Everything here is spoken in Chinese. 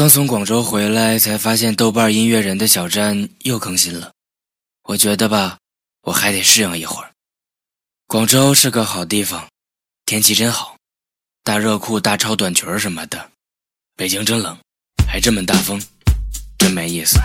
刚从广州回来才发现豆瓣音乐人的小站又更新了。我觉得吧我还得适应一会儿。广州是个好地方天气真好大热裤大超短裙什么的北京真冷还这么大风真没意思。